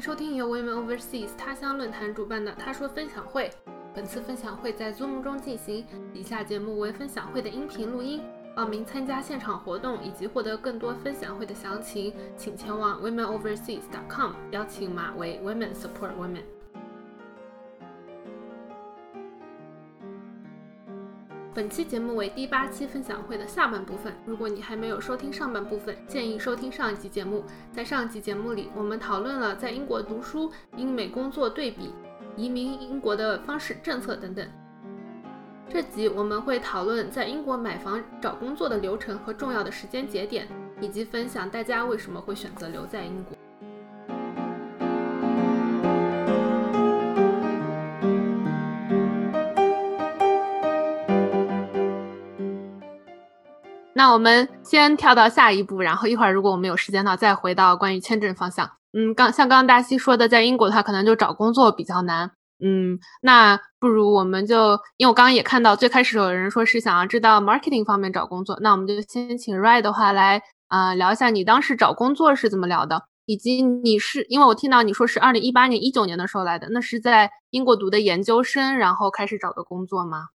收听由 Women Overseas 他乡论坛主办的他说分享会。本次分享会在 Zoom 中进行，以下节目为分享会的音频录音。报名参加现场活动以及获得更多分享会的详情，请前往 womenoverseas.com，邀请码为 Women Support Women。本期节目为第八期分享会的下半部分。如果你还没有收听上半部分，建议收听上一集节目。在上一集节目里，我们讨论了在英国读书、英美工作对比、移民英国的方式、政策等等。这集我们会讨论在英国买房、找工作的流程和重要的时间节点，以及分享大家为什么会选择留在英国。那我们先跳到下一步，然后一会儿如果我们有时间呢，再回到关于签证方向。嗯，刚像刚刚大西说的，在英国的话，可能就找工作比较难。嗯，那不如我们就，因为我刚刚也看到最开始有人说是想要知道 marketing 方面找工作，那我们就先请 Ray 的话来啊聊一下你当时找工作是怎么聊的，以及你是因为我听到你说是二零一八年、一九年的时候来的，那是在英国读的研究生，然后开始找的工作吗？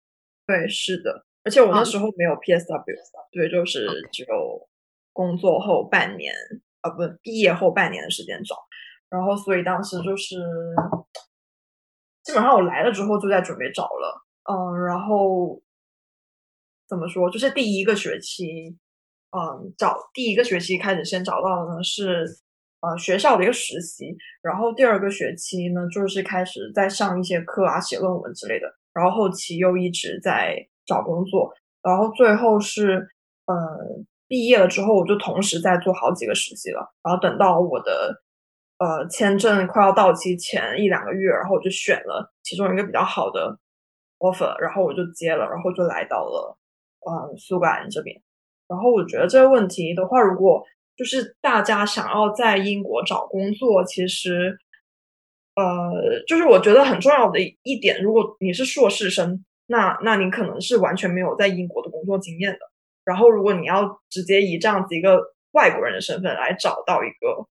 对，是的。而且我那时候没有 PSW，对，就是只有工作后半年，啊，不，毕业后半年的时间找。然后，所以当时就是基本上我来了之后就在准备找了，嗯，然后怎么说，就是第一个学期，嗯，找第一个学期开始先找到的呢是呃学校的一个实习，然后第二个学期呢就是开始在上一些课啊，写论文之类的，然后后期又一直在。找工作，然后最后是，呃，毕业了之后，我就同时在做好几个实习了。然后等到我的，呃，签证快要到期前一两个月，然后我就选了其中一个比较好的 offer，然后我就接了，然后就来到了，呃，苏格兰这边。然后我觉得这个问题的话，如果就是大家想要在英国找工作，其实，呃，就是我觉得很重要的一点，如果你是硕士生。那那你可能是完全没有在英国的工作经验的，然后如果你要直接以这样子一个外国人的身份来找到一个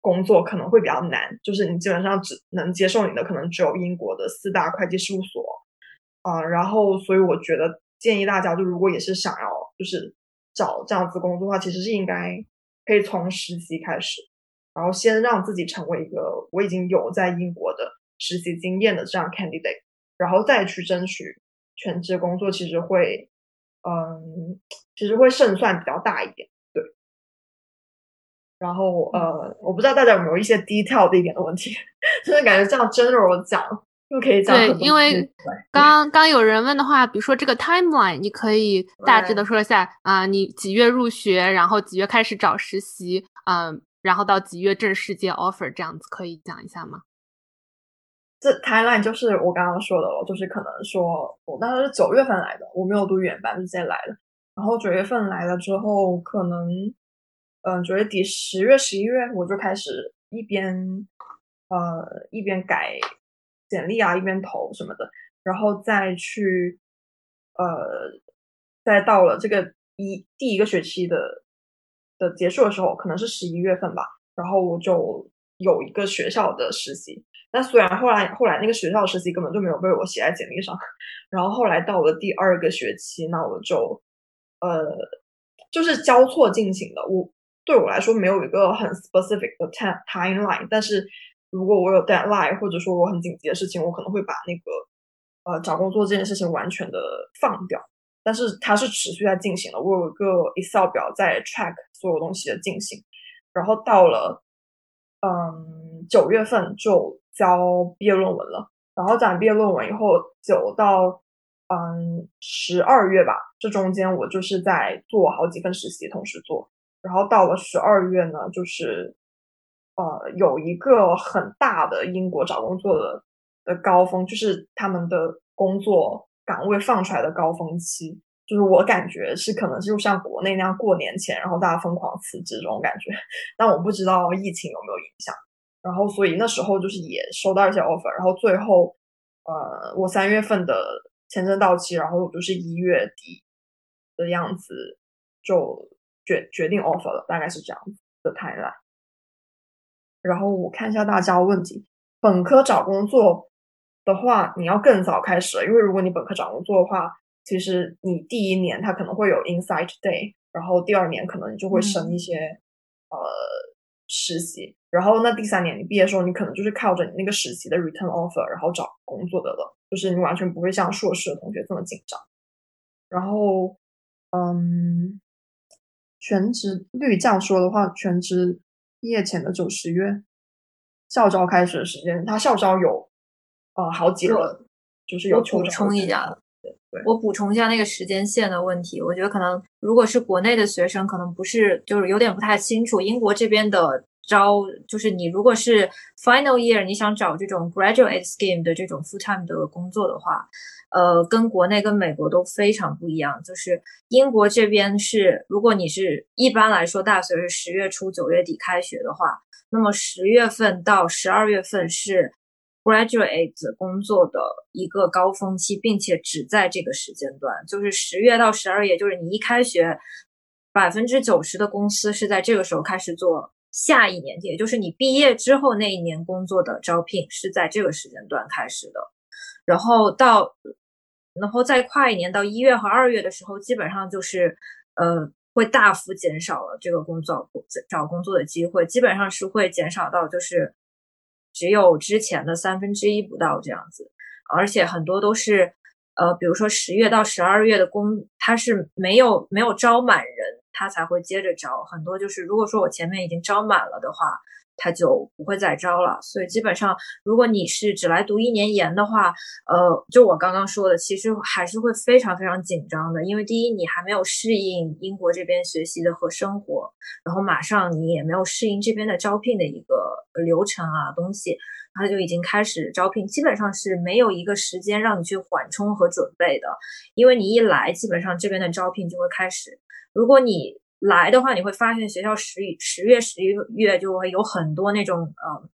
工作，可能会比较难。就是你基本上只能接受你的，可能只有英国的四大会计事务所啊。然后，所以我觉得建议大家，就如果也是想要就是找这样子工作的话，其实是应该可以从实习开始，然后先让自己成为一个我已经有在英国的实习经验的这样 candidate，然后再去争取。全职工作其实会，嗯，其实会胜算比较大一点，对。然后呃，我不知道大家有没有一些低调的一点的问题，就是感觉这样 general 讲又可以讲。对，因为刚刚有人问的话，比如说这个 timeline，你可以大致的说一下啊，你几月入学，然后几月开始找实习，嗯，然后到几月正式接 offer，这样子可以讲一下吗？这 timeline 就是我刚刚说的了，就是可能说我当时是九月份来的，我没有读原班，直接来了。然后九月份来了之后，可能嗯九月底、十月、十一月，我就开始一边呃一边改简历啊，一边投什么的，然后再去呃再到了这个一第一个学期的的结束的时候，可能是十一月份吧，然后我就有一个学校的实习。那虽然后来后来那个学校实习根本就没有被我写在简历上，然后后来到了第二个学期，那我就呃就是交错进行的。我对我来说没有一个很 specific 的 time timeline，但是如果我有 deadline 或者说我很紧急的事情，我可能会把那个呃找工作这件事情完全的放掉。但是它是持续在进行的，我有一个 Excel 表在 track 所有东西的进行，然后到了嗯九月份就。交毕业论文了，然后讲毕业论文以后，九到嗯十二月吧，这中间我就是在做好几份实习，同时做。然后到了十二月呢，就是呃有一个很大的英国找工作的的高峰，就是他们的工作岗位放出来的高峰期，就是我感觉是可能就像国内那样过年前，然后大家疯狂辞职这种感觉。但我不知道疫情有没有影响。然后，所以那时候就是也收到一些 offer，然后最后，呃，我三月份的签证到期，然后我就是一月底的样子就决决定 offer 了，大概是这样子的 timeline。然后我看一下大家问题，本科找工作的话，你要更早开始，因为如果你本科找工作的话，其实你第一年他可能会有 Insight Day，然后第二年可能你就会升一些呃实习，然后那第三年你毕业的时候，你可能就是靠着你那个实习的 Return Offer，然后找工作的了，就是你完全不会像硕士的同学这么紧张。然后，嗯，全职率这样说的话，全职毕业前的九十月，校招开始的时间，他校招有呃好几轮，就是有补充一下。对，我补充一下那个时间线的问题。我觉得可能如果是国内的学生，可能不是，就是有点不太清楚。英国这边的招，就是你如果是 final year，你想找这种 graduate scheme 的这种 full time 的工作的话，呃，跟国内跟美国都非常不一样。就是英国这边是，如果你是一般来说大学是十月初九月底开学的话，那么十月份到十二月份是。graduate 工作的一个高峰期，并且只在这个时间段，就是十月到十二月，就是你一开学，百分之九十的公司是在这个时候开始做下一年，也就是你毕业之后那一年工作的招聘是在这个时间段开始的，然后到，然后再跨一年到一月和二月的时候，基本上就是呃会大幅减少了这个工作找工作的机会，基本上是会减少到就是。只有之前的三分之一不到这样子，而且很多都是，呃，比如说十月到十二月的工，它是没有没有招满人，他才会接着招。很多就是如果说我前面已经招满了的话。他就不会再招了，所以基本上，如果你是只来读一年研的话，呃，就我刚刚说的，其实还是会非常非常紧张的，因为第一，你还没有适应英国这边学习的和生活，然后马上你也没有适应这边的招聘的一个流程啊东西，他就已经开始招聘，基本上是没有一个时间让你去缓冲和准备的，因为你一来，基本上这边的招聘就会开始，如果你。来的话，你会发现学校十十月十一月就会有很多那种呃，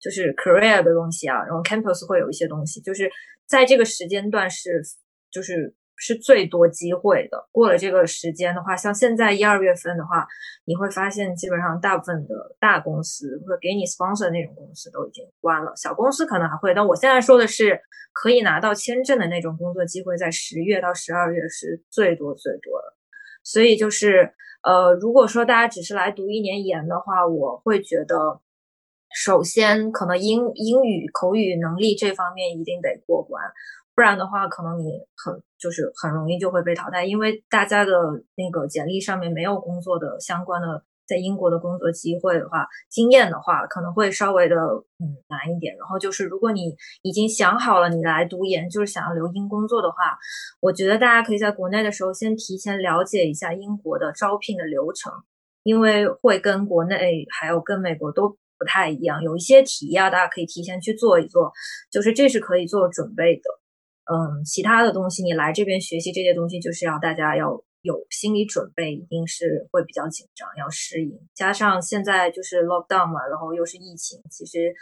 就是 career 的东西啊，然后 campus 会有一些东西，就是在这个时间段是就是是最多机会的。过了这个时间的话，像现在一二月份的话，你会发现基本上大部分的大公司或者给你 sponsor 那种公司都已经关了，小公司可能还会。但我现在说的是可以拿到签证的那种工作机会，在十月到十二月是最多最多的，所以就是。呃，如果说大家只是来读一年研的话，我会觉得，首先可能英英语口语能力这方面一定得过关，不然的话，可能你很就是很容易就会被淘汰，因为大家的那个简历上面没有工作的相关的。在英国的工作机会的话，经验的话可能会稍微的嗯难一点。然后就是，如果你已经想好了你来读研，就是想要留英工作的话，我觉得大家可以在国内的时候先提前了解一下英国的招聘的流程，因为会跟国内还有跟美国都不太一样，有一些题啊，大家可以提前去做一做，就是这是可以做准备的。嗯，其他的东西你来这边学习这些东西，就是要大家要。有心理准备，一定是会比较紧张，要适应。加上现在就是 lockdown 嘛，然后又是疫情，其实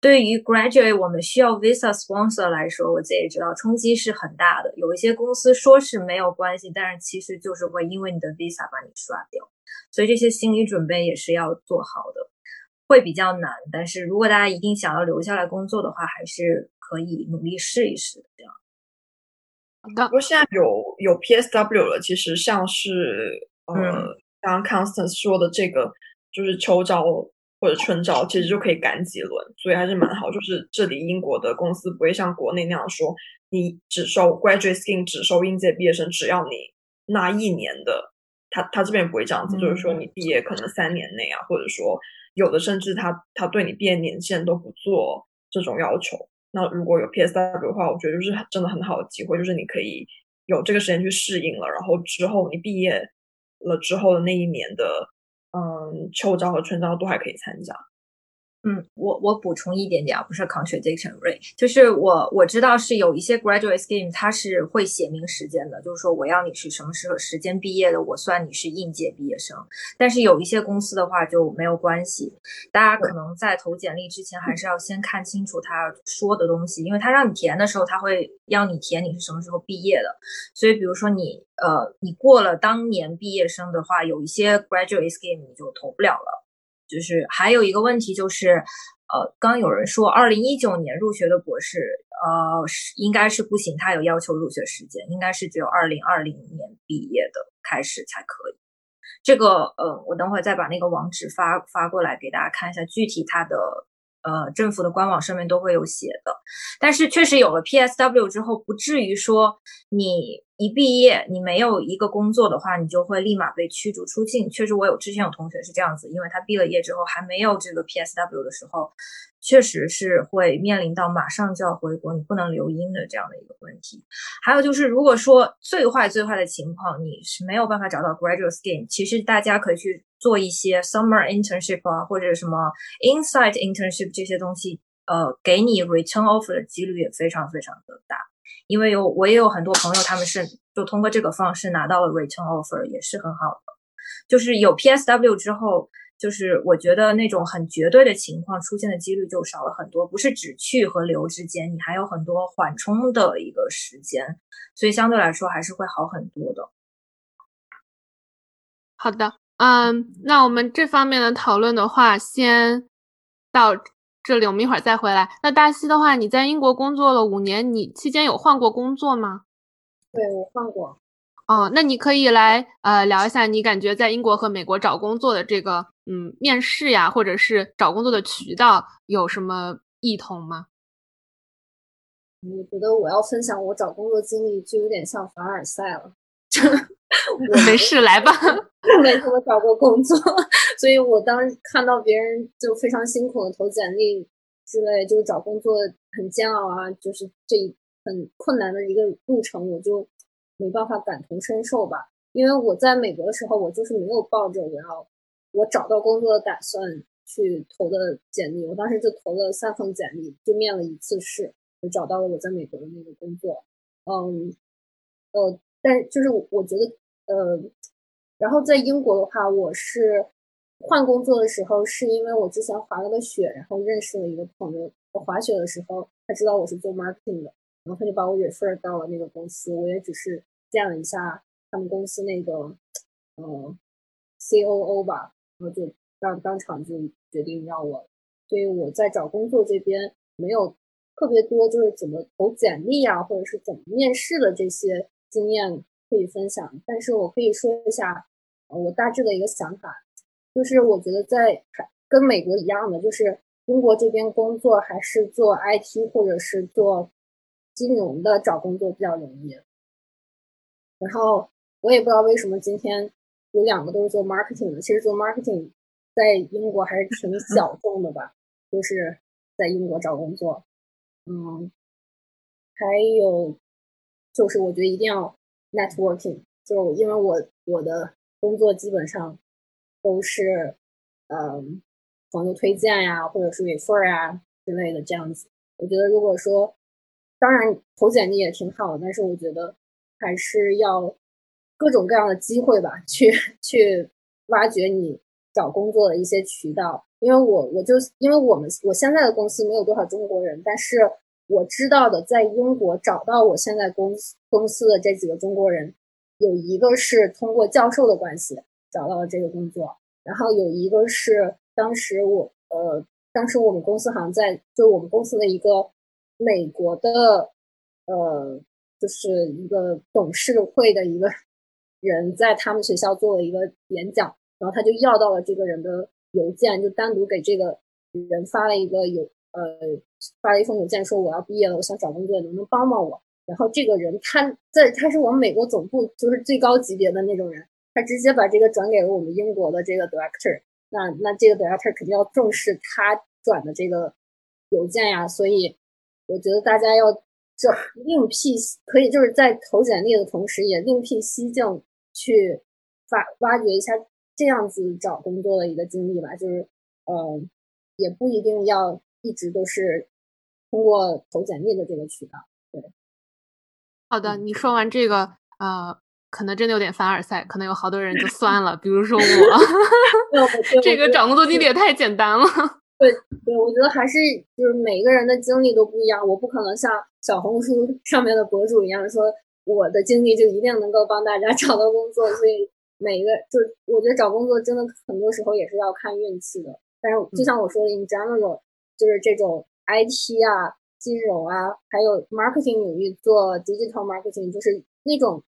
对于 graduate 我们需要 visa sponsor 来说，我自己也知道冲击是很大的。有一些公司说是没有关系，但是其实就是会因为你的 visa 把你刷掉，所以这些心理准备也是要做好的，会比较难。但是如果大家一定想要留下来工作的话，还是可以努力试一试这样。不过现在有有 PSW 了，其实像是呃，刚刚 Constance 说的这个，就是秋招或者春招，其实就可以赶几轮，所以还是蛮好。就是这里英国的公司不会像国内那样说，你只收 graduate scheme，只收应届毕业生，只要你那一年的，他他这边不会这样子，就是说你毕业可能三年内啊，或者说有的甚至他他对你毕业年限都不做这种要求。那如果有 PSW 的话，我觉得就是真的很好的机会，就是你可以有这个时间去适应了，然后之后你毕业了之后的那一年的，嗯，秋招和春招都还可以参加。嗯，我我补充一点点啊，不是 contradiction rate，就是我我知道是有一些 graduate scheme，它是会写明时间的，就是说我要你是什么时候时间毕业的，我算你是应届毕业生。但是有一些公司的话就没有关系，大家可能在投简历之前还是要先看清楚他说的东西，因为他让你填的时候，他会要你填你是什么时候毕业的。所以比如说你呃你过了当年毕业生的话，有一些 graduate scheme 你就投不了了。就是还有一个问题就是，呃，刚有人说二零一九年入学的博士，呃，是应该是不行，他有要求入学时间，应该是只有二零二零年毕业的开始才可以。这个，呃，我等会再把那个网址发发过来给大家看一下，具体它的。呃，政府的官网上面都会有写的，但是确实有了 PSW 之后，不至于说你一毕业你没有一个工作的话，你就会立马被驱逐出境。确实，我有之前有同学是这样子，因为他毕了业之后还没有这个 PSW 的时候。确实是会面临到马上就要回国，你不能留英的这样的一个问题。还有就是，如果说最坏最坏的情况，你是没有办法找到 graduate scheme，其实大家可以去做一些 summer internship 啊，或者什么 inside internship 这些东西，呃，给你 return offer 的几率也非常非常的大。因为有我也有很多朋友，他们是就通过这个方式拿到了 return offer，也是很好的。就是有 PSW 之后。就是我觉得那种很绝对的情况出现的几率就少了很多，不是只去和留之间，你还有很多缓冲的一个时间，所以相对来说还是会好很多的。好的，嗯，那我们这方面的讨论的话，先到这里，我们一会儿再回来。那大西的话，你在英国工作了五年，你期间有换过工作吗？对我换过。哦，那你可以来呃聊一下，你感觉在英国和美国找工作的这个嗯面试呀，或者是找工作的渠道有什么异同吗？我觉得我要分享我找工作经历，就有点像凡尔赛了。我没事，来吧。没怎么找过工作，所以我当时看到别人就非常辛苦的投简历之类，就是找工作很煎熬啊，就是这很困难的一个路程，我就。没办法感同身受吧，因为我在美国的时候，我就是没有抱着我要我找到工作的打算去投的简历。我当时就投了三份简历，就面了一次试，就找到了我在美国的那个工作。嗯，呃，但就是我觉得，呃，然后在英国的话，我是换工作的时候，是因为我之前滑了个雪，然后认识了一个朋友。滑雪的时候，他知道我是做 marketing 的。然后他就把我 refer 到了那个公司，我也只是见了一下他们公司那个呃 C O O 吧，然后就当当场就决定要我，所以我在找工作这边没有特别多就是怎么投简历啊，或者是怎么面试的这些经验可以分享，但是我可以说一下我大致的一个想法，就是我觉得在跟美国一样的，就是英国这边工作还是做 I T 或者是做。金融的找工作比较容易，然后我也不知道为什么今天有两个都是做 marketing 的。其实做 marketing 在英国还是挺小众的吧，就是在英国找工作。嗯，还有就是我觉得一定要 networking，就因为我我的工作基本上都是嗯朋友推荐呀，或者是 refer 啊之类的这样子。我觉得如果说当然，投简历也挺好的，但是我觉得还是要各种各样的机会吧，去去挖掘你找工作的一些渠道。因为我我就因为我们我现在的公司没有多少中国人，但是我知道的，在英国找到我现在公司公司的这几个中国人，有一个是通过教授的关系找到了这个工作，然后有一个是当时我呃，当时我们公司好像在就我们公司的一个。美国的，呃，就是一个董事会的一个人在他们学校做了一个演讲，然后他就要到了这个人的邮件，就单独给这个人发了一个邮，呃，发了一封邮件说我要毕业了，我想找工作，能不能帮帮我？然后这个人他在他是我们美国总部就是最高级别的那种人，他直接把这个转给了我们英国的这个 director，那那这个 director 肯定要重视他转的这个邮件呀，所以。我觉得大家要这另辟，可以就是在投简历的同时，也另辟蹊径去发挖掘一下这样子找工作的一个经历吧。就是，呃，也不一定要一直都是通过投简历的这个渠道。对，好的，你说完这个，呃，可能真的有点凡尔赛，可能有好多人就 酸了，比如说我，这个找工作经历也太简单了。对对，我觉得还是就是每个人的经历都不一样，我不可能像小红书 上面的博主一样说我的经历就一定能够帮大家 找到工作，所以每一个就我觉得找工作真的很多时候也是要看运气的。但是就像我说的，in general，就是这种 IT 啊、金融啊，还有 marketing 领域做 digital marketing，就是那种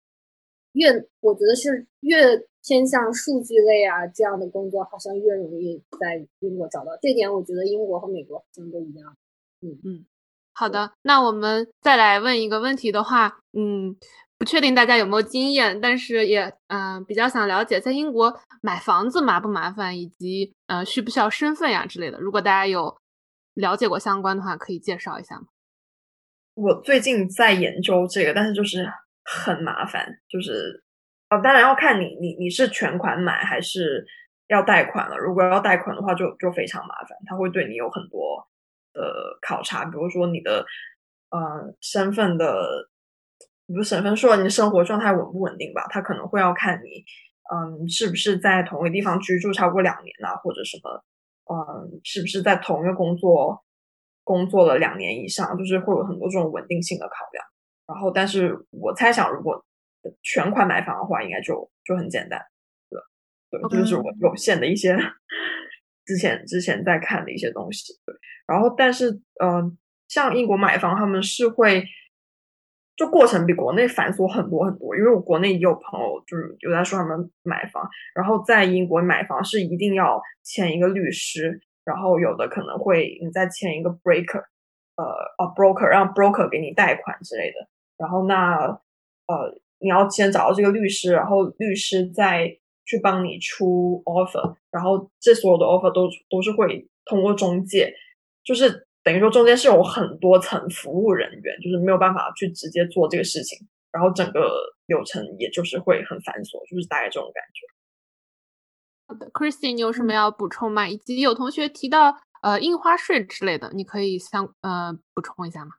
越我觉得是越偏向数据类啊这样的工作，好像越容易在英国找到。这点我觉得英国和美国好像都一样。嗯嗯，好的，那我们再来问一个问题的话，嗯。不确定大家有没有经验，但是也嗯比较想了解，在英国买房子麻不麻烦，以及呃需不需要身份呀之类的。如果大家有了解过相关的话，可以介绍一下吗？我最近在研究这个，但是就是很麻烦，就是哦，当然要看你你你是全款买还是要贷款了。如果要贷款的话，就就非常麻烦，他会对你有很多的考察，比如说你的呃身份的。比如身份说你的生活状态稳不稳定吧，他可能会要看你，嗯，是不是在同一个地方居住超过两年啊，或者什么，嗯，是不是在同一个工作工作了两年以上，就是会有很多这种稳定性的考量。然后，但是我猜想，如果全款买房的话，应该就就很简单，对，对，就是我有限的一些之前之前在看的一些东西。对，然后，但是，嗯，像英国买房，他们是会。就过程比国内繁琐很多很多，因为我国内也有朋友就是有在说他们买房，然后在英国买房是一定要签一个律师，然后有的可能会你再签一个 breaker，呃啊 broker 让 broker 给你贷款之类的，然后那呃你要先找到这个律师，然后律师再去帮你出 offer，然后这所有的 offer 都都是会通过中介，就是。等于说中间是有很多层服务人员，就是没有办法去直接做这个事情，然后整个流程也就是会很繁琐，就是大概这种感觉。好的，Christine，你有什么要补充吗？以及有同学提到呃印花税之类的，你可以相呃补充一下吗？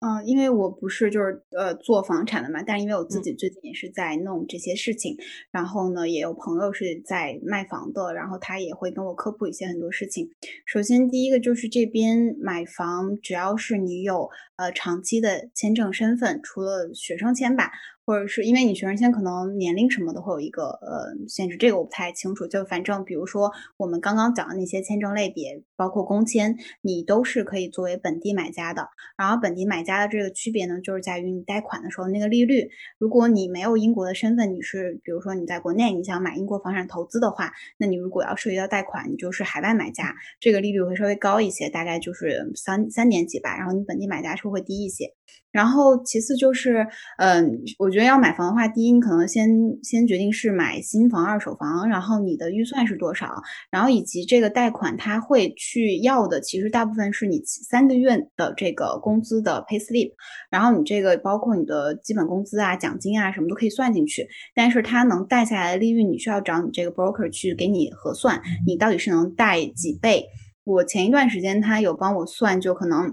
嗯，因为我不是就是呃做房产的嘛，但是因为我自己最近也是在弄这些事情，然后呢也有朋友是在卖房的，然后他也会跟我科普一些很多事情。首先第一个就是这边买房，只要是你有呃长期的签证身份，除了学生签吧。或者是因为你学生签可能年龄什么的会有一个呃限制，这个我不太清楚。就反正比如说我们刚刚讲的那些签证类别，包括工签，你都是可以作为本地买家的。然后本地买家的这个区别呢，就是在于你贷款的时候那个利率。如果你没有英国的身份，你是比如说你在国内你想买英国房产投资的话，那你如果要涉及到贷款，你就是海外买家，这个利率会稍微高一些，大概就是三三点几吧。然后你本地买家是会低一些。然后其次就是，嗯，我觉得要买房的话，第一你可能先先决定是买新房、二手房，然后你的预算是多少，然后以及这个贷款他会去要的，其实大部分是你三个月的这个工资的 pay slip，然后你这个包括你的基本工资啊、奖金啊什么都可以算进去，但是他能贷下来的利率，你需要找你这个 broker 去给你核算，你到底是能贷几倍。我前一段时间他有帮我算，就可能。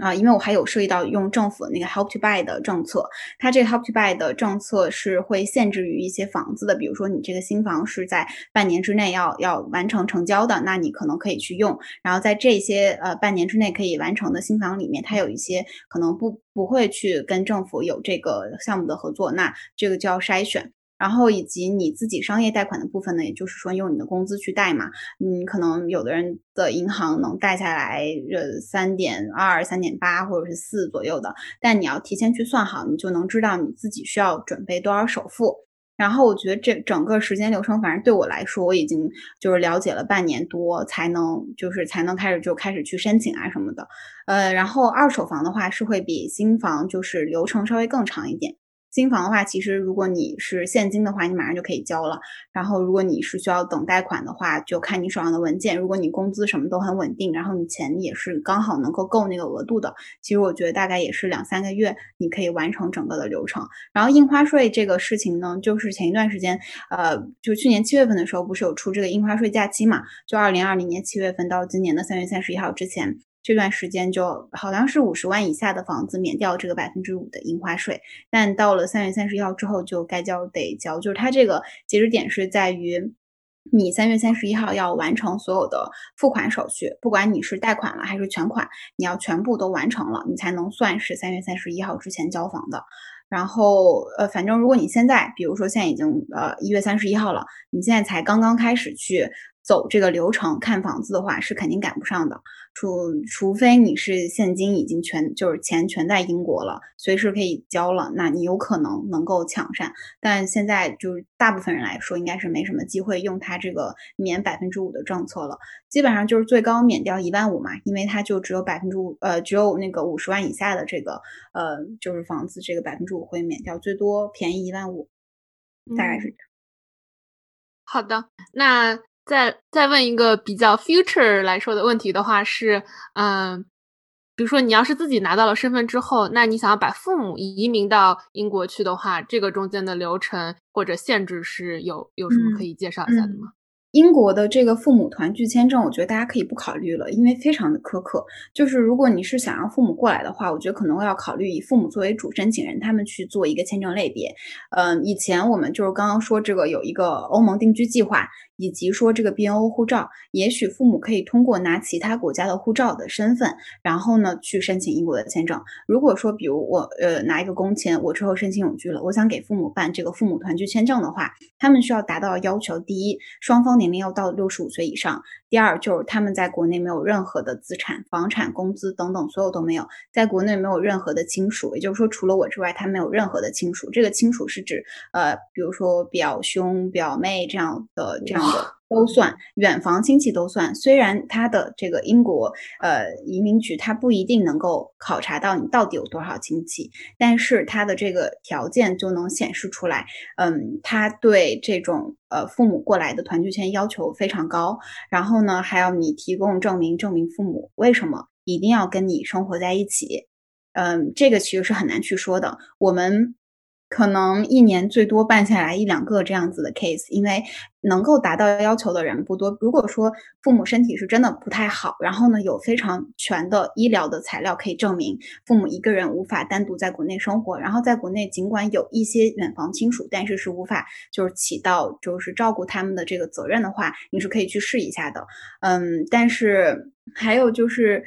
啊，因为我还有涉及到用政府那个 Help to Buy 的政策，它这个 Help to Buy 的政策是会限制于一些房子的，比如说你这个新房是在半年之内要要完成成交的，那你可能可以去用。然后在这些呃半年之内可以完成的新房里面，它有一些可能不不会去跟政府有这个项目的合作，那这个就要筛选。然后以及你自己商业贷款的部分呢，也就是说用你的工资去贷嘛，嗯，可能有的人的银行能贷下来呃三点二、三点八或者是四左右的，但你要提前去算好，你就能知道你自己需要准备多少首付。然后我觉得这整个时间流程，反正对我来说，我已经就是了解了半年多，才能就是才能开始就开始去申请啊什么的。呃，然后二手房的话是会比新房就是流程稍微更长一点。新房的话，其实如果你是现金的话，你马上就可以交了。然后，如果你是需要等贷款的话，就看你手上的文件。如果你工资什么都很稳定，然后你钱也是刚好能够够那个额度的，其实我觉得大概也是两三个月，你可以完成整个的流程。然后印花税这个事情呢，就是前一段时间，呃，就去年七月份的时候，不是有出这个印花税假期嘛？就二零二零年七月份到今年的三月三十一号之前。这段时间就好像是五十万以下的房子免掉这个百分之五的印花税，但到了三月三十一号之后就该交得交，就是它这个截止点是在于你三月三十一号要完成所有的付款手续，不管你是贷款了还是全款，你要全部都完成了，你才能算是三月三十一号之前交房的。然后呃，反正如果你现在，比如说现在已经呃一月三十一号了，你现在才刚刚开始去。走这个流程看房子的话是肯定赶不上的，除除非你是现金已经全就是钱全在英国了，随时可以交了，那你有可能能够抢上。但现在就是大部分人来说，应该是没什么机会用它这个免百分之五的政策了。基本上就是最高免掉一万五嘛，因为它就只有百分之五，呃，只有那个五十万以下的这个呃就是房子这个百分之五会免掉，最多便宜一万五，大概是这样。好的，那。再再问一个比较 future 来说的问题的话是，嗯，比如说你要是自己拿到了身份之后，那你想要把父母移民到英国去的话，这个中间的流程或者限制是有有什么可以介绍一下的吗？英国的这个父母团聚签证，我觉得大家可以不考虑了，因为非常的苛刻。就是如果你是想让父母过来的话，我觉得可能要考虑以父母作为主申请人，他们去做一个签证类别。嗯，以前我们就是刚刚说这个有一个欧盟定居计划。以及说这个 BNO 护照，也许父母可以通过拿其他国家的护照的身份，然后呢去申请英国的签证。如果说，比如我呃拿一个工签，我之后申请永居了，我想给父母办这个父母团聚签证的话，他们需要达到要求：第一，双方年龄要到六十五岁以上；第二，就是他们在国内没有任何的资产、房产、工资等等，所有都没有，在国内没有任何的亲属，也就是说，除了我之外，他没有任何的亲属。这个亲属是指呃，比如说表兄、表妹这样的这样的。都算远房亲戚都算，虽然他的这个英国呃移民局他不一定能够考察到你到底有多少亲戚，但是他的这个条件就能显示出来，嗯，他对这种呃父母过来的团聚签要求非常高，然后呢还要你提供证明，证明父母为什么一定要跟你生活在一起，嗯，这个其实是很难去说的，我们。可能一年最多办下来一两个这样子的 case，因为能够达到要求的人不多。如果说父母身体是真的不太好，然后呢有非常全的医疗的材料可以证明父母一个人无法单独在国内生活，然后在国内尽管有一些远房亲属，但是是无法就是起到就是照顾他们的这个责任的话，你是可以去试一下的。嗯，但是还有就是。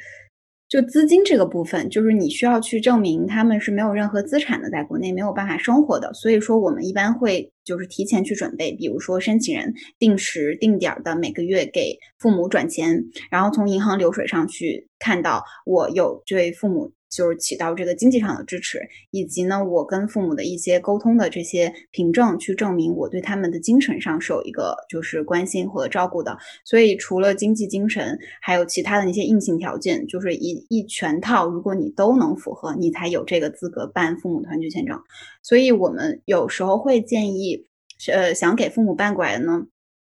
就资金这个部分，就是你需要去证明他们是没有任何资产的，在国内没有办法生活的。所以说，我们一般会就是提前去准备，比如说申请人定时定点的每个月给父母转钱，然后从银行流水上去看到我有对父母。就是起到这个经济上的支持，以及呢，我跟父母的一些沟通的这些凭证，去证明我对他们的精神上是有一个就是关心和照顾的。所以除了经济、精神，还有其他的那些硬性条件，就是一一全套，如果你都能符合，你才有这个资格办父母团聚签证。所以我们有时候会建议，呃，想给父母办过来的呢，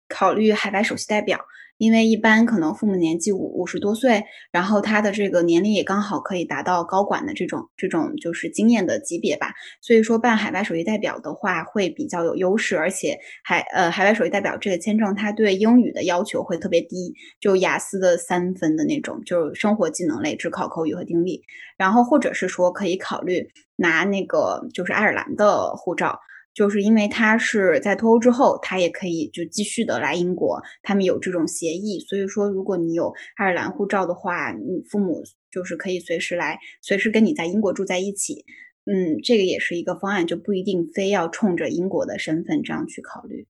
考虑海外首席代表。因为一般可能父母年纪五五十多岁，然后他的这个年龄也刚好可以达到高管的这种这种就是经验的级别吧，所以说办海外首席代表的话会比较有优势，而且海呃海外首席代表这个签证，它对英语的要求会特别低，就雅思的三分的那种，就是生活技能类，只考口语和听力，然后或者是说可以考虑拿那个就是爱尔兰的护照。就是因为他是在脱欧之后，他也可以就继续的来英国，他们有这种协议，所以说如果你有爱尔兰护照的话，你父母就是可以随时来，随时跟你在英国住在一起，嗯，这个也是一个方案，就不一定非要冲着英国的身份这样去考虑。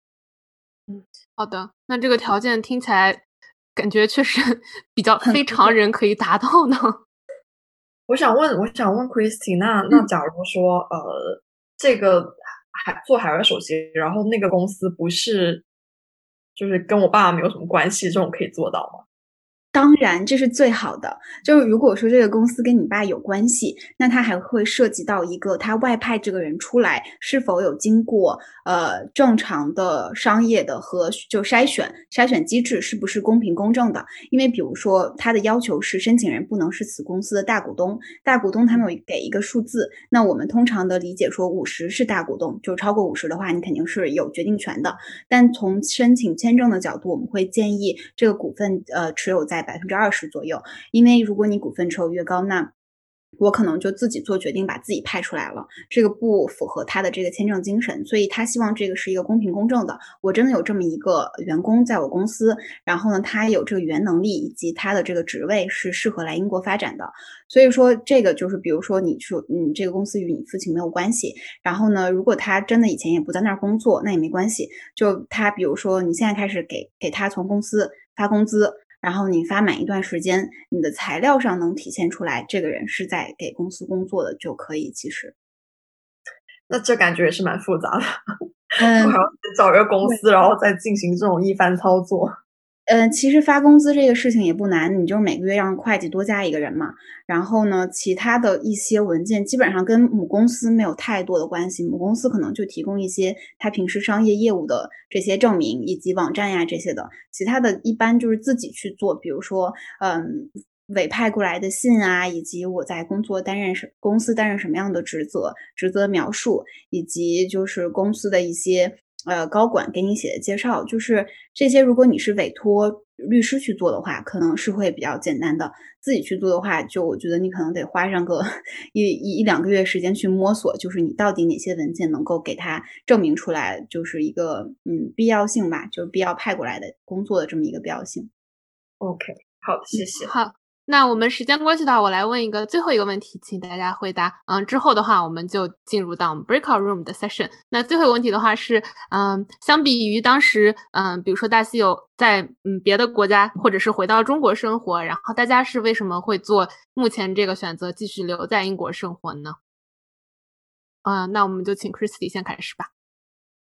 嗯，好的，那这个条件听起来感觉确实 比较 非常人可以达到呢。我想问，我想问 Christy，那那假如说呃这个。海做海外手机，然后那个公司不是，就是跟我爸爸没有什么关系，这种可以做到吗？当然，这是最好的。就是如果说这个公司跟你爸有关系，那他还会涉及到一个他外派这个人出来是否有经过呃正常的商业的和就筛选筛选机制是不是公平公正的？因为比如说他的要求是申请人不能是此公司的大股东，大股东他们有给一个数字，那我们通常的理解说五十是大股东，就超过五十的话，你肯定是有决定权的。但从申请签证的角度，我们会建议这个股份呃持有在。百分之二十左右，因为如果你股份持有越高，那我可能就自己做决定，把自己派出来了，这个不符合他的这个签证精神，所以他希望这个是一个公平公正的。我真的有这么一个员工在我公司，然后呢，他有这个语言能力以及他的这个职位是适合来英国发展的。所以说，这个就是比如说你说，嗯，这个公司与你父亲没有关系。然后呢，如果他真的以前也不在那儿工作，那也没关系。就他比如说你现在开始给给他从公司发工资。然后你发满一段时间，你的材料上能体现出来这个人是在给公司工作的就可以。其实，那这感觉也是蛮复杂的，嗯，还要找一个公司，然后再进行这种一番操作。嗯，其实发工资这个事情也不难，你就是每个月让会计多加一个人嘛。然后呢，其他的一些文件基本上跟母公司没有太多的关系，母公司可能就提供一些他平时商业业务的这些证明以及网站呀这些的，其他的一般就是自己去做。比如说，嗯，委派过来的信啊，以及我在工作担任什公司担任什么样的职责，职责描述，以及就是公司的一些。呃，高管给你写的介绍，就是这些。如果你是委托律师去做的话，可能是会比较简单的。自己去做的话，就我觉得你可能得花上个一一一两个月时间去摸索，就是你到底哪些文件能够给他证明出来，就是一个嗯必要性吧，就是必要派过来的工作的这么一个必要性。OK，好，谢谢。好。那我们时间关系的话，我来问一个最后一个问题，请大家回答。嗯，之后的话，我们就进入到我们 breakout room 的 session。那最后一个问题的话是，嗯，相比于当时，嗯，比如说大西有在嗯别的国家，或者是回到中国生活，然后大家是为什么会做目前这个选择，继续留在英国生活呢？嗯，那我们就请 Christy 先开始吧。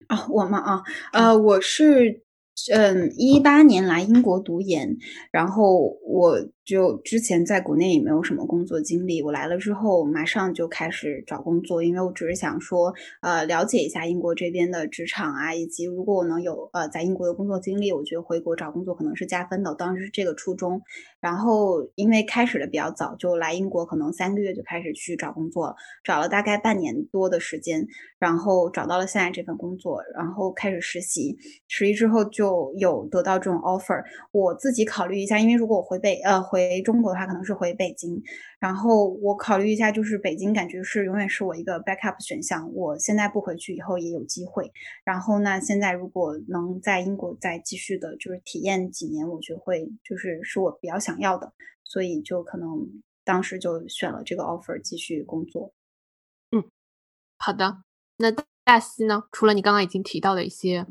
啊，我们？啊，呃，我是。嗯，一八年来英国读研，然后我就之前在国内也没有什么工作经历。我来了之后，马上就开始找工作，因为我只是想说，呃，了解一下英国这边的职场啊，以及如果我能有呃在英国的工作经历，我觉得回国找工作可能是加分的。当时是这个初衷。然后因为开始的比较早，就来英国可能三个月就开始去找工作，找了大概半年多的时间，然后找到了现在这份工作，然后开始实习。实习之后就有得到这种 offer。我自己考虑一下，因为如果我回北呃回中国的话，可能是回北京。然后我考虑一下，就是北京感觉是永远是我一个 backup 选项。我现在不回去，以后也有机会。然后那现在如果能在英国再继续的，就是体验几年，我觉得会就是是我比较想要的。所以就可能当时就选了这个 offer 继续工作。嗯，好的。那大西呢？除了你刚刚已经提到的一些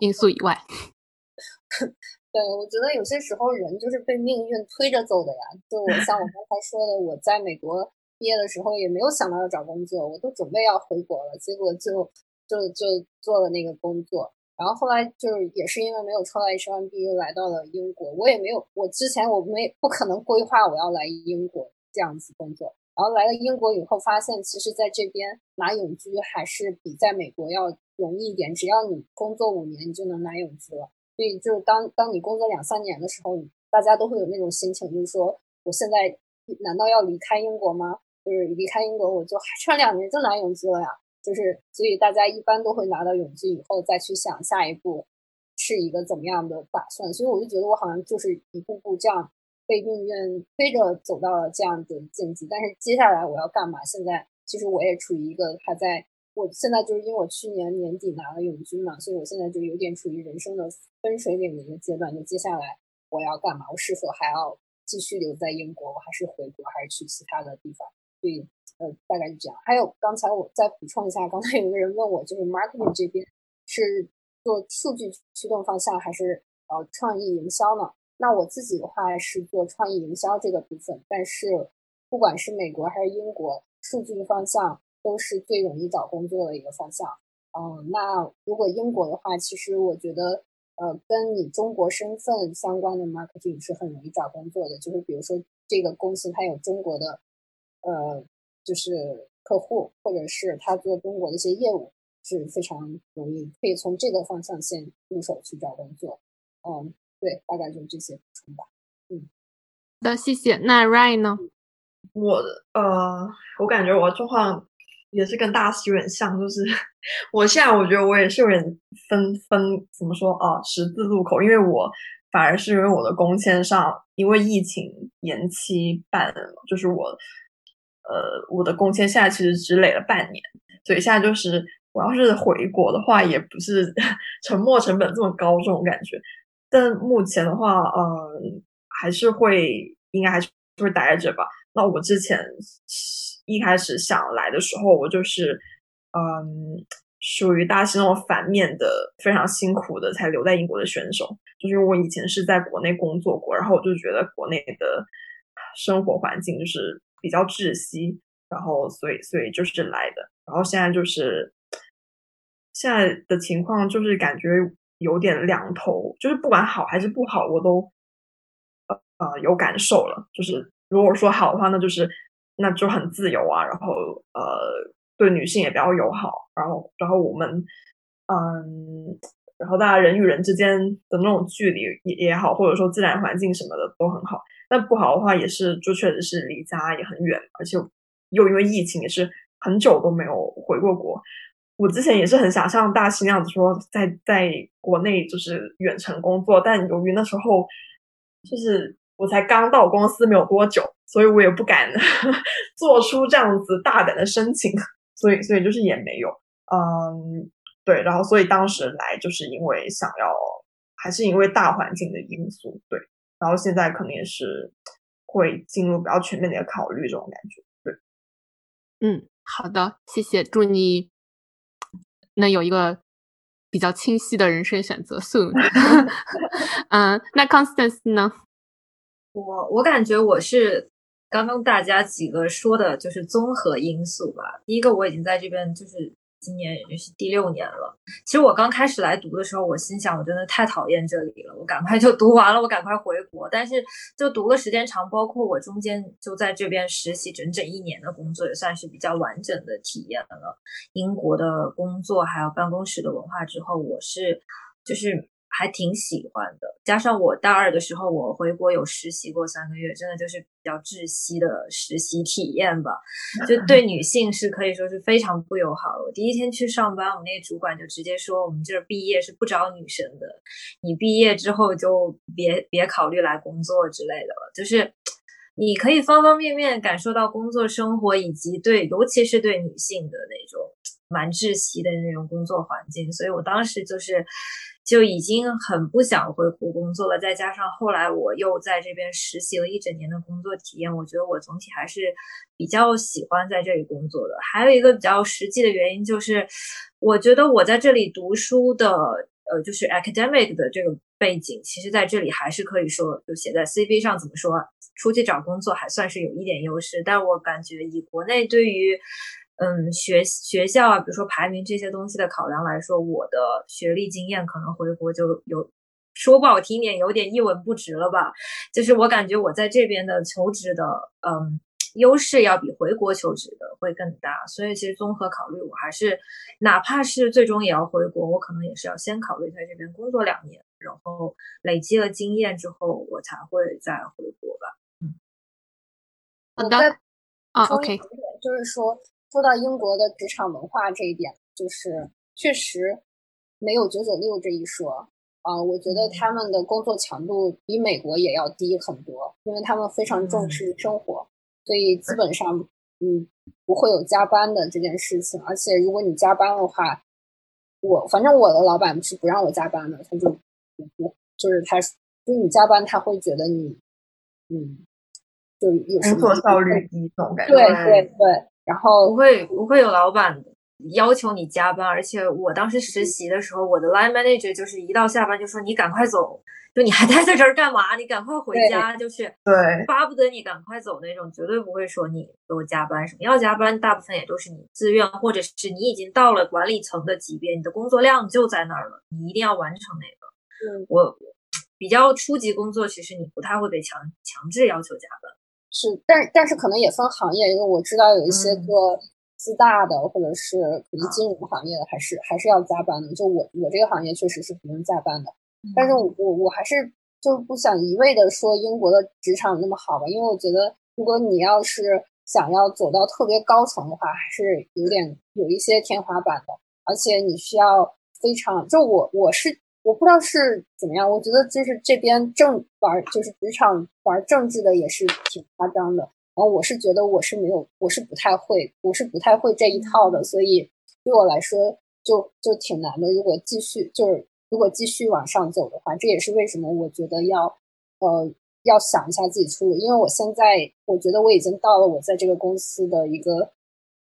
因素以外。对，我觉得有些时候人就是被命运推着走的呀。就我 像我刚才说的，我在美国毕业的时候也没有想到要找工作，我都准备要回国了，结果就就就做了那个工作。然后后来就是也是因为没有抽到 H1B，又来到了英国。我也没有，我之前我没不可能规划我要来英国这样子工作。然后来了英国以后，发现其实在这边拿永居还是比在美国要容易一点，只要你工作五年，你就能拿永居了。所以，就是当当你工作两三年的时候，大家都会有那种心情，就是说，我现在难道要离开英国吗？就是离开英国，我就还差两年就拿永居了呀。就是，所以大家一般都会拿到永居以后，再去想下一步是一个怎么样的打算。所以我就觉得我好像就是一步步这样被命运推着走到了这样的境地。但是接下来我要干嘛？现在其实我也处于一个还在。我现在就是因为我去年年底拿了永居嘛，所以我现在就有点处于人生的分水岭的一个阶段。就接下来我要干嘛？我是否还要继续留在英国？我还是回国？还是去其他的地方？所以呃，大概是这样。还有刚才我再补充一下，刚才有一个人问我，就是 marketing 这边是做数据驱动方向还是呃创意营销呢？那我自己的话是做创意营销这个部分，但是不管是美国还是英国，数据方向。都是最容易找工作的一个方向。嗯，那如果英国的话，其实我觉得，呃，跟你中国身份相关的 marketing 是很容易找工作的。就是比如说，这个公司它有中国的，呃，就是客户，或者是他做中国的一些业务，是非常容易，可以从这个方向先入手去找工作。嗯，对，大概就这些补充吧。嗯，好的，谢谢。那 Ryan 呢？我呃，我感觉我状况。也是跟大西有点像，就是 我现在我觉得我也是有点分分怎么说啊十字路口，因为我反而是因为我的工签上因为疫情延期办，就是我呃，我的工签现在其实只累了半年，所以现在就是我要是回国的话，也不是 沉没成本这么高这种感觉。但目前的话，呃，还是会应该还是会待着吧。那我之前一开始想来的时候，我就是嗯。属于大西那种反面的，非常辛苦的才留在英国的选手，就是我以前是在国内工作过，然后我就觉得国内的生活环境就是比较窒息，然后所以所以就是来的，然后现在就是现在的情况就是感觉有点两头，就是不管好还是不好，我都呃呃有感受了，就是如果说好的话，那就是那就很自由啊，然后呃。对女性也比较友好，然后，然后我们，嗯，然后大家人与人之间的那种距离也也好，或者说自然环境什么的都很好。但不好的话，也是就确实是离家也很远，而且又因为疫情，也是很久都没有回过国。我之前也是很想像大西那样子说，在在国内就是远程工作，但由于那时候就是我才刚到公司没有多久，所以我也不敢 做出这样子大胆的申请。所以，所以就是也没有，嗯，对，然后所以当时来就是因为想要，还是因为大环境的因素，对，然后现在可能也是会进入比较全面的一个考虑这种感觉，对，嗯，好的，谢谢，祝你能有一个比较清晰的人生选择，soon，嗯，那 Constance 呢？我我感觉我是。刚刚大家几个说的就是综合因素吧。第一个，我已经在这边就是今年已经是第六年了。其实我刚开始来读的时候，我心想我真的太讨厌这里了，我赶快就读完了，我赶快回国。但是就读的时间长，包括我中间就在这边实习整整一年的工作，也算是比较完整的体验了英国的工作还有办公室的文化之后，我是就是。还挺喜欢的，加上我大二的时候，我回国有实习过三个月，真的就是比较窒息的实习体验吧。就对 女性是可以说是非常不友好。我第一天去上班，我们那主管就直接说，我们这儿毕业是不招女生的，你毕业之后就别别考虑来工作之类的了。就是你可以方方面面感受到工作生活，以及对，尤其是对女性的那种蛮窒息的那种工作环境。所以我当时就是。就已经很不想回国工作了，再加上后来我又在这边实习了一整年的工作体验，我觉得我总体还是比较喜欢在这里工作的。还有一个比较实际的原因就是，我觉得我在这里读书的，呃，就是 academic 的这个背景，其实在这里还是可以说，就写在 CV 上怎么说，出去找工作还算是有一点优势。但我感觉以国内对于嗯，学学校啊，比如说排名这些东西的考量来说，我的学历经验可能回国就有说不好听点，有点一文不值了吧。就是我感觉我在这边的求职的嗯优势要比回国求职的会更大，所以其实综合考虑，我还是哪怕是最终也要回国，我可能也是要先考虑在这边工作两年，然后累积了经验之后，我才会再回国吧。嗯，好的啊，OK，就是说。说到英国的职场文化这一点，就是确实没有九九六这一说啊。我觉得他们的工作强度比美国也要低很多，因为他们非常重视生活，所以基本上嗯不会有加班的这件事情。而且如果你加班的话，我反正我的老板是不让我加班的，他就不就是他就是你加班他会觉得你嗯就有工作效率低这种感觉。对对对。然后不会不会有老板要求你加班，而且我当时实习的时候，我的 line manager 就是一到下班就说你赶快走，就你还待在这儿干嘛？你赶快回家，就是对，巴不得你赶快走那种，绝对不会说你给我加班什么。要加班，大部分也都是你自愿，或者是你已经到了管理层的级别，你的工作量就在那儿了，你一定要完成那个。嗯，我比较初级工作，其实你不太会被强强制要求加班。是，但但是可能也分行业，因为我知道有一些个自大的，或者是可能金融行业的，还是还是要加班的。就我我这个行业确实是不用加班的，但是我我我还是就是不想一味的说英国的职场那么好吧，因为我觉得如果你要是想要走到特别高层的话，还是有点有一些天花板的，而且你需要非常就我我是。我不知道是怎么样，我觉得就是这边政玩，就是职场玩政治的也是挺夸张的。然后我是觉得我是没有，我是不太会，我是不太会这一套的，所以对我来说就就挺难的。如果继续就是如果继续往上走的话，这也是为什么我觉得要呃要想一下自己出路，因为我现在我觉得我已经到了我在这个公司的一个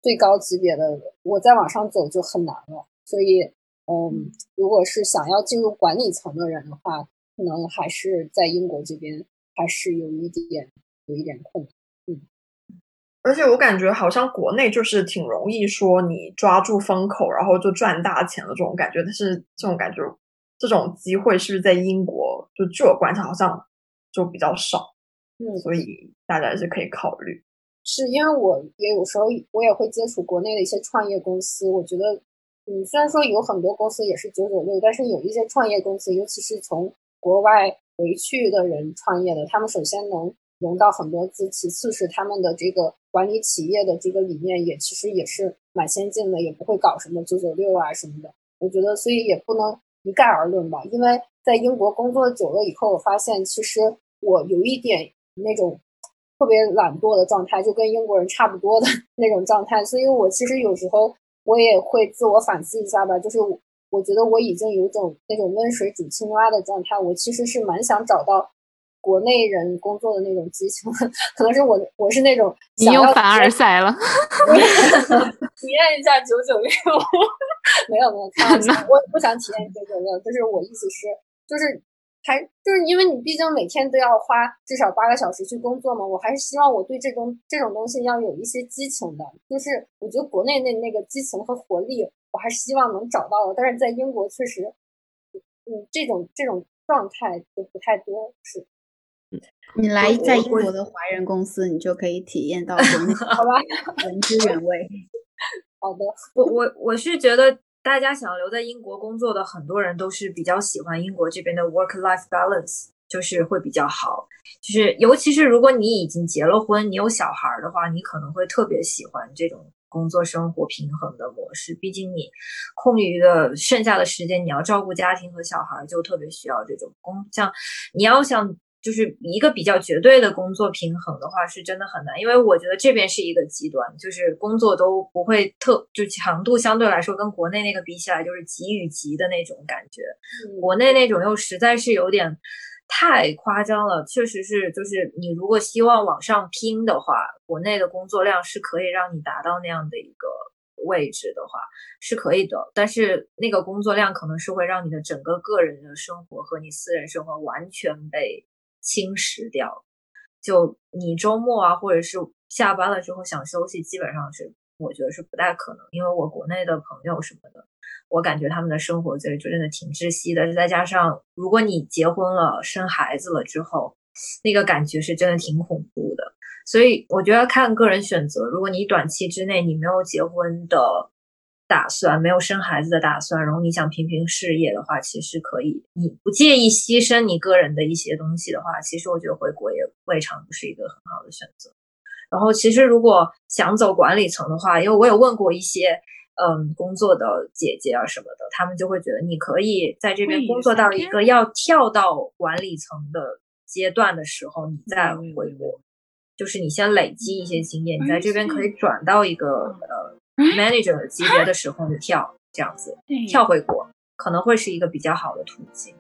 最高级别的，我再往上走就很难了。所以嗯，如果是想要进入管理层的人的话，可能还是在英国这边还是有一点有一点困难。而且我感觉好像国内就是挺容易说你抓住风口，然后就赚大钱的这种感觉。但是这种感觉，这种机会是不是在英国就据我观察好像就比较少？嗯，所以大家也是可以考虑。是因为我也有时候我也会接触国内的一些创业公司，我觉得，嗯，虽然说有很多公司也是九九六，但是有一些创业公司，尤其是从国外回去的人创业的，他们首先能。融到很多资，其次是他们的这个管理企业的这个理念也其实也是蛮先进的，也不会搞什么九九六啊什么的。我觉得，所以也不能一概而论吧。因为在英国工作久了以后，我发现其实我有一点那种特别懒惰的状态，就跟英国人差不多的 那种状态。所以我其实有时候我也会自我反思一下吧，就是我觉得我已经有种那种温水煮青蛙的状态，我其实是蛮想找到。国内人工作的那种激情，可能是我我是那种你又凡尔赛了，体验一下九九六，没有没有开玩笑，我不想体验九九六，就是我意思是，就是还就是因为你毕竟每天都要花至少八个小时去工作嘛，我还是希望我对这种这种东西要有一些激情的，就是我觉得国内那那个激情和活力，我还是希望能找到的，但是在英国确实，嗯，这种这种状态就不太多，是。你来在英国的华人公司，你就可以体验到好吧，原汁原味。好的，我我我是觉得大家想要留在英国工作的很多人都是比较喜欢英国这边的 work life balance，就是会比较好。就是尤其是如果你已经结了婚，你有小孩的话，你可能会特别喜欢这种工作生活平衡的模式。毕竟你空余的剩下的时间，你要照顾家庭和小孩，就特别需要这种工。像你要想。就是一个比较绝对的工作平衡的话，是真的很难，因为我觉得这边是一个极端，就是工作都不会特，就强度相对来说跟国内那个比起来，就是极与极的那种感觉。国内那种又实在是有点太夸张了，确实是，就是你如果希望往上拼的话，国内的工作量是可以让你达到那样的一个位置的话，是可以的。但是那个工作量可能是会让你的整个个人的生活和你私人生活完全被。侵蚀掉，就你周末啊，或者是下班了之后想休息，基本上是我觉得是不太可能。因为我国内的朋友什么的，我感觉他们的生活就就真的挺窒息的。再加上如果你结婚了、生孩子了之后，那个感觉是真的挺恐怖的。所以我觉得看个人选择。如果你短期之内你没有结婚的。打算没有生孩子的打算，然后你想拼拼事业的话，其实可以。你不介意牺牲你个人的一些东西的话，其实我觉得回国也未尝不是一个很好的选择。然后，其实如果想走管理层的话，因为我有问过一些嗯工作的姐姐啊什么的，他们就会觉得你可以在这边工作到一个要跳到管理层的阶段的时候，你再回国，就是你先累积一些经验，你在这边可以转到一个呃。Manager 级别的时候，你跳这样子，跳回国可能会是一个比较好的途径。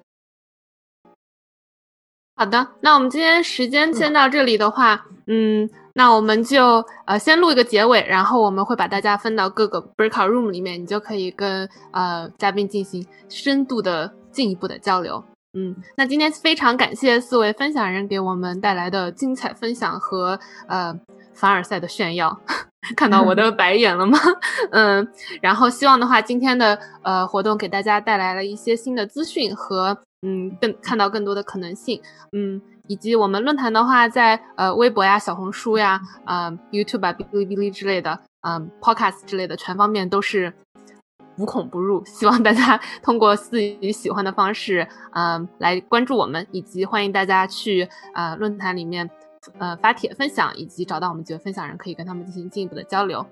好的，那我们今天时间先到这里的话，嗯，那我们就呃先录一个结尾，然后我们会把大家分到各个 breakout room 里面，你就可以跟呃嘉宾进行深度的进一步的交流。嗯，那今天非常感谢四位分享人给我们带来的精彩分享和呃。凡尔赛的炫耀，看到我的白眼了吗？嗯，然后希望的话，今天的呃活动给大家带来了一些新的资讯和嗯更看到更多的可能性，嗯，以及我们论坛的话，在呃微博呀、小红书呀、啊 YouTube 啊、哔哩哔哩之类的，嗯，Podcast 之类的全方面都是无孔不入。希望大家 通过自己喜欢的方式，嗯，来关注我们，以及欢迎大家去啊论坛里面。呃，发帖分享以及找到我们几位分享人，可以跟他们进行进一步的交流。